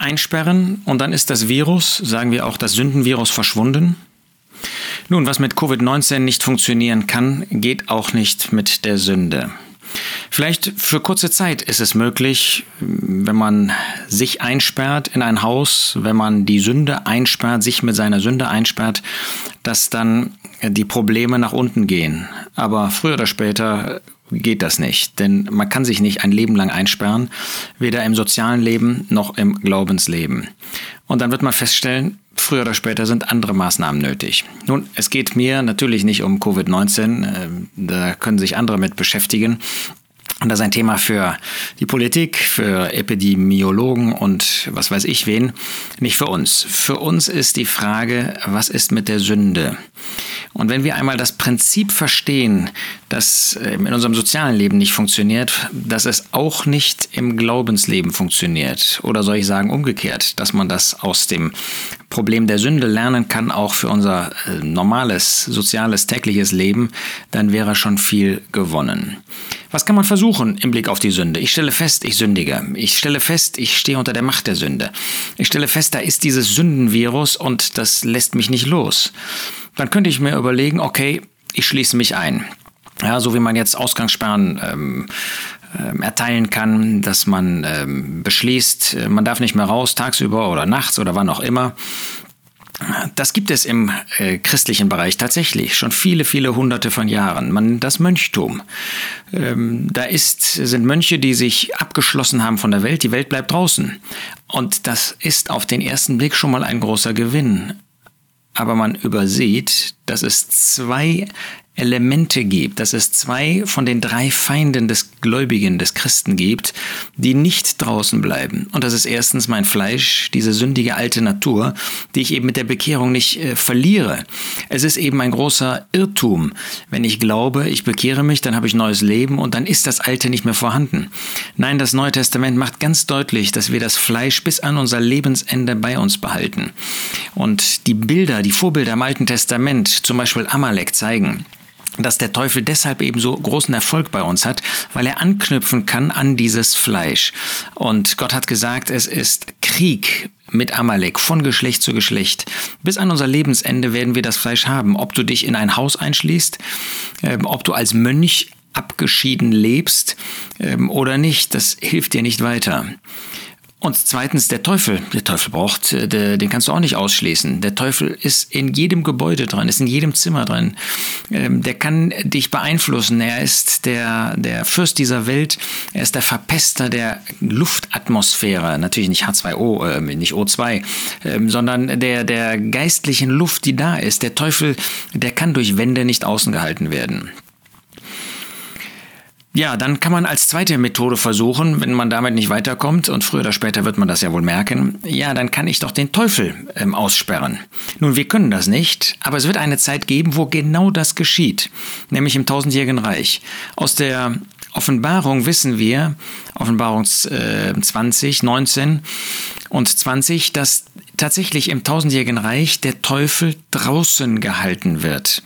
einsperren und dann ist das Virus, sagen wir auch das Sündenvirus, verschwunden. Nun, was mit Covid-19 nicht funktionieren kann, geht auch nicht mit der Sünde. Vielleicht für kurze Zeit ist es möglich, wenn man sich einsperrt in ein Haus, wenn man die Sünde einsperrt, sich mit seiner Sünde einsperrt, dass dann die Probleme nach unten gehen. Aber früher oder später geht das nicht, denn man kann sich nicht ein Leben lang einsperren, weder im sozialen Leben noch im Glaubensleben. Und dann wird man feststellen, früher oder später sind andere Maßnahmen nötig. Nun, es geht mir natürlich nicht um Covid-19, äh, da können sich andere mit beschäftigen. Und das ist ein Thema für die Politik, für Epidemiologen und was weiß ich wen, nicht für uns. Für uns ist die Frage, was ist mit der Sünde? Und wenn wir einmal das Prinzip verstehen, das ähm, in unserem sozialen Leben nicht funktioniert, dass es auch nicht im Glaubensleben funktioniert, oder soll ich sagen umgekehrt, dass man das aus dem Problem der Sünde lernen kann, auch für unser äh, normales, soziales, tägliches Leben, dann wäre schon viel gewonnen. Was kann man versuchen im Blick auf die Sünde? Ich stelle fest, ich sündige. Ich stelle fest, ich stehe unter der Macht der Sünde. Ich stelle fest, da ist dieses Sündenvirus und das lässt mich nicht los dann könnte ich mir überlegen, okay, ich schließe mich ein. Ja, so wie man jetzt Ausgangssperren ähm, äh, erteilen kann, dass man ähm, beschließt, äh, man darf nicht mehr raus tagsüber oder nachts oder wann auch immer. Das gibt es im äh, christlichen Bereich tatsächlich schon viele, viele hunderte von Jahren. Man das Mönchtum. Ähm, da ist, sind Mönche, die sich abgeschlossen haben von der Welt. Die Welt bleibt draußen. Und das ist auf den ersten Blick schon mal ein großer Gewinn aber man übersieht, dass es zwei Elemente gibt, dass es zwei von den drei Feinden des Gläubigen, des Christen gibt, die nicht draußen bleiben. Und das ist erstens mein Fleisch, diese sündige alte Natur, die ich eben mit der Bekehrung nicht äh, verliere. Es ist eben ein großer Irrtum, wenn ich glaube, ich bekehre mich, dann habe ich neues Leben und dann ist das Alte nicht mehr vorhanden. Nein, das Neue Testament macht ganz deutlich, dass wir das Fleisch bis an unser Lebensende bei uns behalten. Und die Bilder, die Vorbilder im Alten Testament, zum Beispiel Amalek, zeigen, dass der Teufel deshalb eben so großen Erfolg bei uns hat, weil er anknüpfen kann an dieses Fleisch. Und Gott hat gesagt, es ist Krieg mit Amalek von Geschlecht zu Geschlecht. Bis an unser Lebensende werden wir das Fleisch haben. Ob du dich in ein Haus einschließt, ähm, ob du als Mönch abgeschieden lebst ähm, oder nicht, das hilft dir nicht weiter. Und zweitens der Teufel. Der Teufel braucht, äh, den kannst du auch nicht ausschließen. Der Teufel ist in jedem Gebäude drin, ist in jedem Zimmer drin. Ähm, der kann dich beeinflussen. Er ist der, der Fürst dieser Welt. Er ist der Verpester der Luftatmosphäre. Natürlich nicht H2O, äh, nicht O2, ähm, sondern der, der geistlichen Luft, die da ist. Der Teufel, der kann durch Wände nicht außen gehalten werden. Ja, dann kann man als zweite Methode versuchen, wenn man damit nicht weiterkommt, und früher oder später wird man das ja wohl merken, ja, dann kann ich doch den Teufel ähm, aussperren. Nun, wir können das nicht, aber es wird eine Zeit geben, wo genau das geschieht, nämlich im tausendjährigen Reich. Aus der Offenbarung wissen wir, Offenbarung äh, 20, 19 und 20, dass tatsächlich im tausendjährigen Reich der Teufel draußen gehalten wird.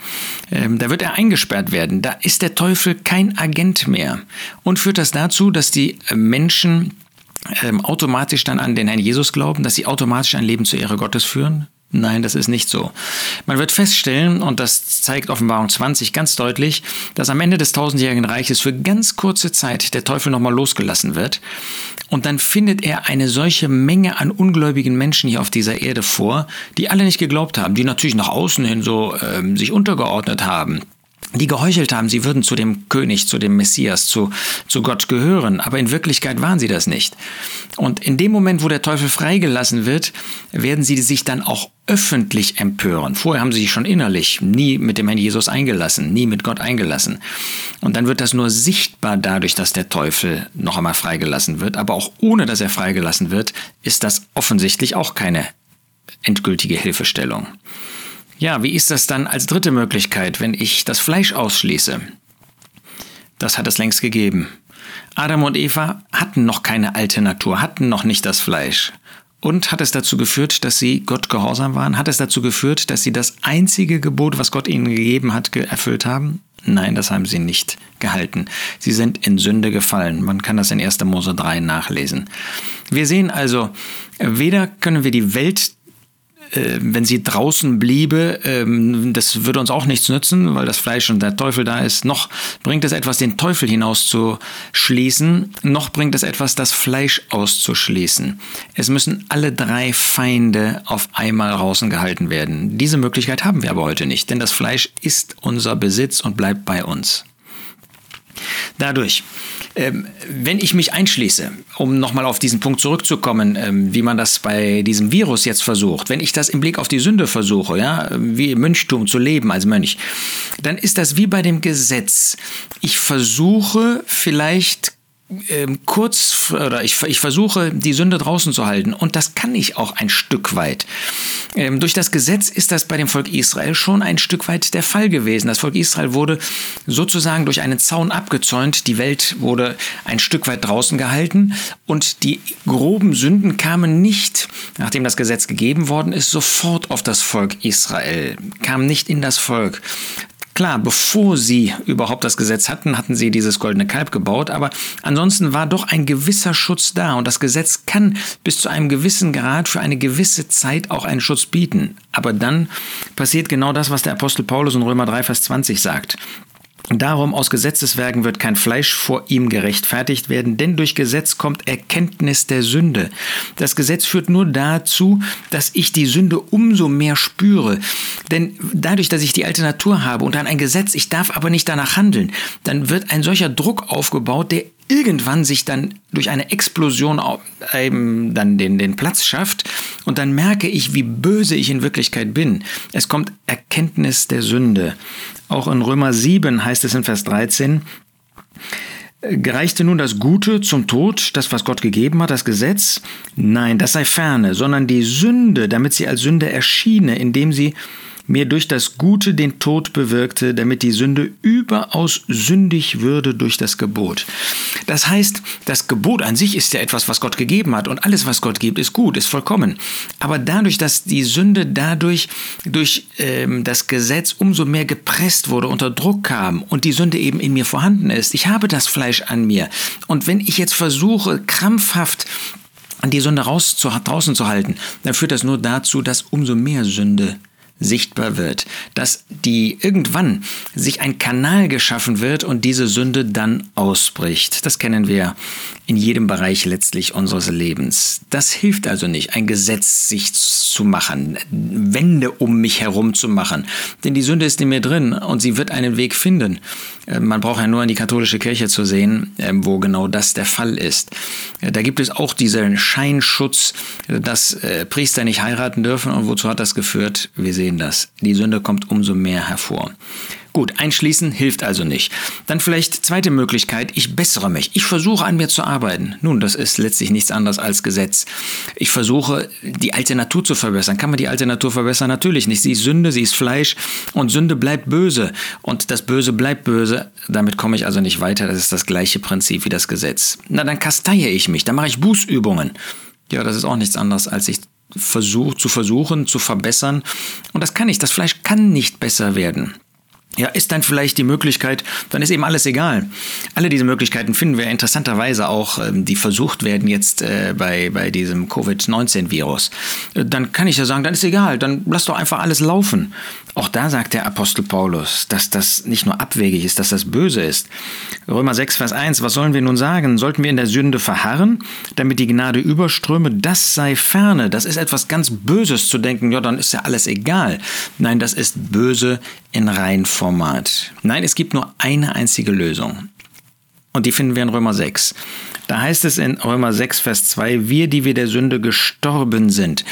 Ähm, da wird er eingesperrt werden. Da ist der Teufel kein Agent mehr. Und führt das dazu, dass die Menschen ähm, automatisch dann an den Herrn Jesus glauben, dass sie automatisch ein Leben zur Ehre Gottes führen? Nein, das ist nicht so. Man wird feststellen, und das zeigt Offenbarung 20 ganz deutlich, dass am Ende des tausendjährigen Reiches für ganz kurze Zeit der Teufel nochmal losgelassen wird. Und dann findet er eine solche Menge an ungläubigen Menschen hier auf dieser Erde vor, die alle nicht geglaubt haben, die natürlich nach außen hin so ähm, sich untergeordnet haben, die geheuchelt haben, sie würden zu dem König, zu dem Messias, zu, zu Gott gehören, aber in Wirklichkeit waren sie das nicht. Und in dem Moment, wo der Teufel freigelassen wird, werden sie sich dann auch öffentlich empören. Vorher haben sie sich schon innerlich nie mit dem Herrn Jesus eingelassen, nie mit Gott eingelassen. Und dann wird das nur sichtbar dadurch, dass der Teufel noch einmal freigelassen wird, aber auch ohne dass er freigelassen wird, ist das offensichtlich auch keine endgültige Hilfestellung. Ja, wie ist das dann als dritte Möglichkeit, wenn ich das Fleisch ausschließe? Das hat es längst gegeben. Adam und Eva hatten noch keine alte Natur, hatten noch nicht das Fleisch. Und hat es dazu geführt, dass sie Gott gehorsam waren? Hat es dazu geführt, dass sie das einzige Gebot, was Gott ihnen gegeben hat, erfüllt haben? Nein, das haben sie nicht gehalten. Sie sind in Sünde gefallen. Man kann das in 1. Mose 3 nachlesen. Wir sehen also, weder können wir die Welt äh, wenn sie draußen bliebe, ähm, das würde uns auch nichts nützen, weil das Fleisch und der Teufel da ist. Noch bringt es etwas, den Teufel hinauszuschließen, noch bringt es etwas, das Fleisch auszuschließen. Es müssen alle drei Feinde auf einmal draußen gehalten werden. Diese Möglichkeit haben wir aber heute nicht, denn das Fleisch ist unser Besitz und bleibt bei uns. Dadurch, ähm, wenn ich mich einschließe, um nochmal auf diesen Punkt zurückzukommen, ähm, wie man das bei diesem Virus jetzt versucht, wenn ich das im Blick auf die Sünde versuche, ja, wie im Mönchtum zu leben als Mönch, dann ist das wie bei dem Gesetz. Ich versuche vielleicht ähm, kurz oder ich, ich versuche die Sünde draußen zu halten und das kann ich auch ein Stück weit. Ähm, durch das Gesetz ist das bei dem Volk Israel schon ein Stück weit der Fall gewesen. Das Volk Israel wurde sozusagen durch einen Zaun abgezäunt, die Welt wurde ein Stück weit draußen gehalten und die groben Sünden kamen nicht, nachdem das Gesetz gegeben worden ist, sofort auf das Volk Israel, kamen nicht in das Volk. Klar, bevor sie überhaupt das Gesetz hatten, hatten sie dieses goldene Kalb gebaut, aber ansonsten war doch ein gewisser Schutz da und das Gesetz kann bis zu einem gewissen Grad für eine gewisse Zeit auch einen Schutz bieten. Aber dann passiert genau das, was der Apostel Paulus in Römer 3, Vers 20 sagt. Darum aus Gesetzeswerken wird kein Fleisch vor ihm gerechtfertigt werden, denn durch Gesetz kommt Erkenntnis der Sünde. Das Gesetz führt nur dazu, dass ich die Sünde umso mehr spüre. Denn dadurch, dass ich die alte Natur habe und dann ein Gesetz, ich darf aber nicht danach handeln, dann wird ein solcher Druck aufgebaut, der irgendwann sich dann durch eine Explosion eben dann den, den Platz schafft und dann merke ich, wie böse ich in Wirklichkeit bin. Es kommt Erkenntnis der Sünde. Auch in Römer 7 heißt es in Vers 13, Gereichte nun das Gute zum Tod, das, was Gott gegeben hat, das Gesetz? Nein, das sei ferne, sondern die Sünde, damit sie als Sünde erschiene, indem sie mir durch das Gute den Tod bewirkte, damit die Sünde überaus sündig würde durch das Gebot. Das heißt, das Gebot an sich ist ja etwas, was Gott gegeben hat und alles, was Gott gibt, ist gut, ist vollkommen. Aber dadurch, dass die Sünde dadurch durch ähm, das Gesetz umso mehr gepresst wurde, unter Druck kam und die Sünde eben in mir vorhanden ist, ich habe das Fleisch an mir und wenn ich jetzt versuche, krampfhaft die Sünde raus zu, draußen zu halten, dann führt das nur dazu, dass umso mehr Sünde sichtbar wird, dass die irgendwann sich ein Kanal geschaffen wird und diese Sünde dann ausbricht. Das kennen wir in jedem Bereich letztlich unseres Lebens. Das hilft also nicht, ein Gesetz sich zu machen, Wände um mich herum zu machen, denn die Sünde ist in mir drin und sie wird einen Weg finden. Äh, man braucht ja nur in die katholische Kirche zu sehen, ähm, wo genau das der Fall ist. Äh, da gibt es auch diesen Scheinschutz, dass äh, Priester nicht heiraten dürfen und wozu hat das geführt? Wir sehen das. Die Sünde kommt umso mehr hervor. Gut, einschließen hilft also nicht. Dann vielleicht zweite Möglichkeit, ich bessere mich. Ich versuche an mir zu arbeiten. Nun, das ist letztlich nichts anderes als Gesetz. Ich versuche, die alte Natur zu verbessern. Kann man die alte Natur verbessern? Natürlich nicht. Sie ist Sünde, sie ist Fleisch und Sünde bleibt böse. Und das Böse bleibt böse. Damit komme ich also nicht weiter. Das ist das gleiche Prinzip wie das Gesetz. Na, dann kasteie ich mich, dann mache ich Bußübungen. Ja, das ist auch nichts anderes, als sich versuch, zu versuchen, zu verbessern. Und das kann nicht. Das Fleisch kann nicht besser werden. Ja, ist dann vielleicht die Möglichkeit, dann ist eben alles egal. Alle diese Möglichkeiten finden wir interessanterweise auch, ähm, die versucht werden jetzt äh, bei, bei diesem Covid-19-Virus. Äh, dann kann ich ja sagen, dann ist egal, dann lass doch einfach alles laufen. Auch da sagt der Apostel Paulus, dass das nicht nur abwegig ist, dass das böse ist. Römer 6, Vers 1, was sollen wir nun sagen? Sollten wir in der Sünde verharren, damit die Gnade überströme? Das sei ferne. Das ist etwas ganz Böses zu denken, ja, dann ist ja alles egal. Nein, das ist böse in Reinformat. Nein, es gibt nur eine einzige Lösung. Und die finden wir in Römer 6. Da heißt es in Römer 6, Vers 2, wir, die wir der Sünde gestorben sind.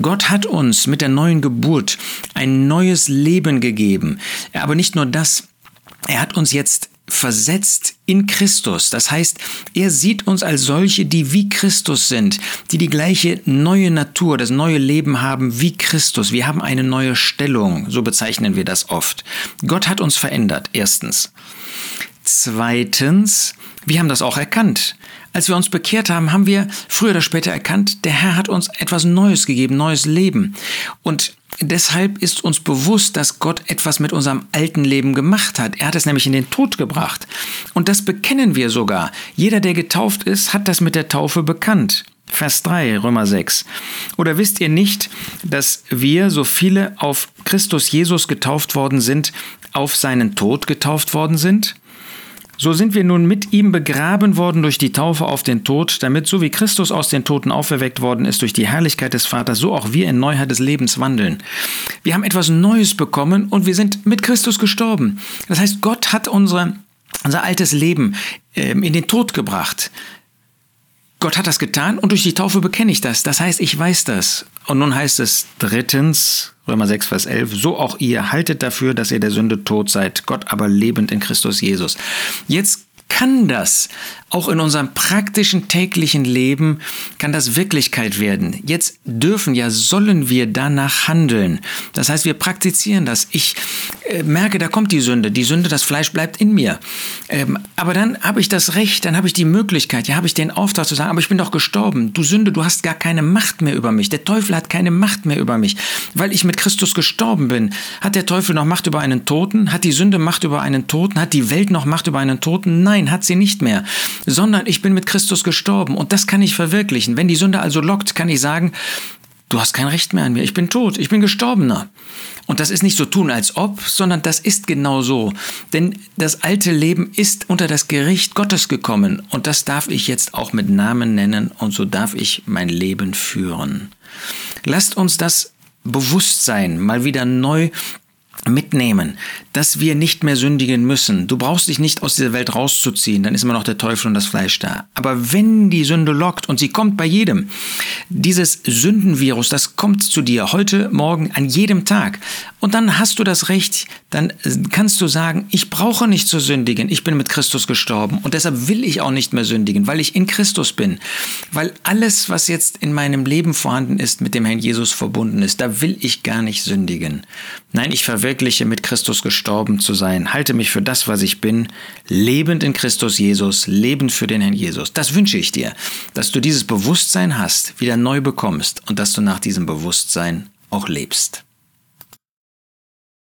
Gott hat uns mit der neuen Geburt ein neues Leben gegeben. Aber nicht nur das, er hat uns jetzt versetzt in Christus. Das heißt, er sieht uns als solche, die wie Christus sind, die die gleiche neue Natur, das neue Leben haben wie Christus. Wir haben eine neue Stellung, so bezeichnen wir das oft. Gott hat uns verändert, erstens. Zweitens, wir haben das auch erkannt. Als wir uns bekehrt haben, haben wir früher oder später erkannt, der Herr hat uns etwas Neues gegeben, neues Leben. Und deshalb ist uns bewusst, dass Gott etwas mit unserem alten Leben gemacht hat. Er hat es nämlich in den Tod gebracht. Und das bekennen wir sogar. Jeder, der getauft ist, hat das mit der Taufe bekannt. Vers 3, Römer 6. Oder wisst ihr nicht, dass wir, so viele auf Christus Jesus getauft worden sind, auf seinen Tod getauft worden sind? So sind wir nun mit ihm begraben worden durch die Taufe auf den Tod, damit so wie Christus aus den Toten auferweckt worden ist durch die Herrlichkeit des Vaters, so auch wir in Neuheit des Lebens wandeln. Wir haben etwas Neues bekommen und wir sind mit Christus gestorben. Das heißt, Gott hat unsere, unser altes Leben ähm, in den Tod gebracht. Gott hat das getan und durch die Taufe bekenne ich das. Das heißt, ich weiß das. Und nun heißt es drittens, Römer 6, Vers 11, so auch ihr haltet dafür, dass ihr der Sünde tot seid, Gott aber lebend in Christus Jesus. Jetzt kann das auch in unserem praktischen täglichen Leben, kann das Wirklichkeit werden. Jetzt dürfen ja, sollen wir danach handeln. Das heißt, wir praktizieren das. Ich äh, merke, da kommt die Sünde. Die Sünde, das Fleisch bleibt in mir. Ähm, aber dann habe ich das Recht, dann habe ich die Möglichkeit, ja, habe ich den Auftrag zu sagen, aber ich bin doch gestorben. Du Sünde, du hast gar keine Macht mehr über mich. Der Teufel hat keine Macht mehr über mich. Weil ich mit Christus gestorben bin. Hat der Teufel noch Macht über einen Toten? Hat die Sünde Macht über einen Toten? Hat die Welt noch Macht über einen Toten? Nein, hat sie nicht mehr sondern ich bin mit Christus gestorben und das kann ich verwirklichen. Wenn die Sünde also lockt, kann ich sagen, du hast kein Recht mehr an mir, ich bin tot, ich bin gestorbener. Und das ist nicht so tun als ob, sondern das ist genau so. Denn das alte Leben ist unter das Gericht Gottes gekommen und das darf ich jetzt auch mit Namen nennen und so darf ich mein Leben führen. Lasst uns das Bewusstsein mal wieder neu mitnehmen, dass wir nicht mehr sündigen müssen. Du brauchst dich nicht aus dieser Welt rauszuziehen, dann ist immer noch der Teufel und das Fleisch da. Aber wenn die Sünde lockt und sie kommt bei jedem, dieses Sündenvirus, das kommt zu dir heute, morgen, an jedem Tag. Und dann hast du das Recht, dann kannst du sagen, ich brauche nicht zu sündigen, ich bin mit Christus gestorben und deshalb will ich auch nicht mehr sündigen, weil ich in Christus bin. Weil alles, was jetzt in meinem Leben vorhanden ist, mit dem Herrn Jesus verbunden ist, da will ich gar nicht sündigen. Nein, ich verwirkliche mit Christus gestorben zu sein, halte mich für das, was ich bin, lebend in Christus Jesus, lebend für den Herrn Jesus. Das wünsche ich dir, dass du dieses Bewusstsein hast, wieder neu bekommst und dass du nach diesem Bewusstsein auch lebst.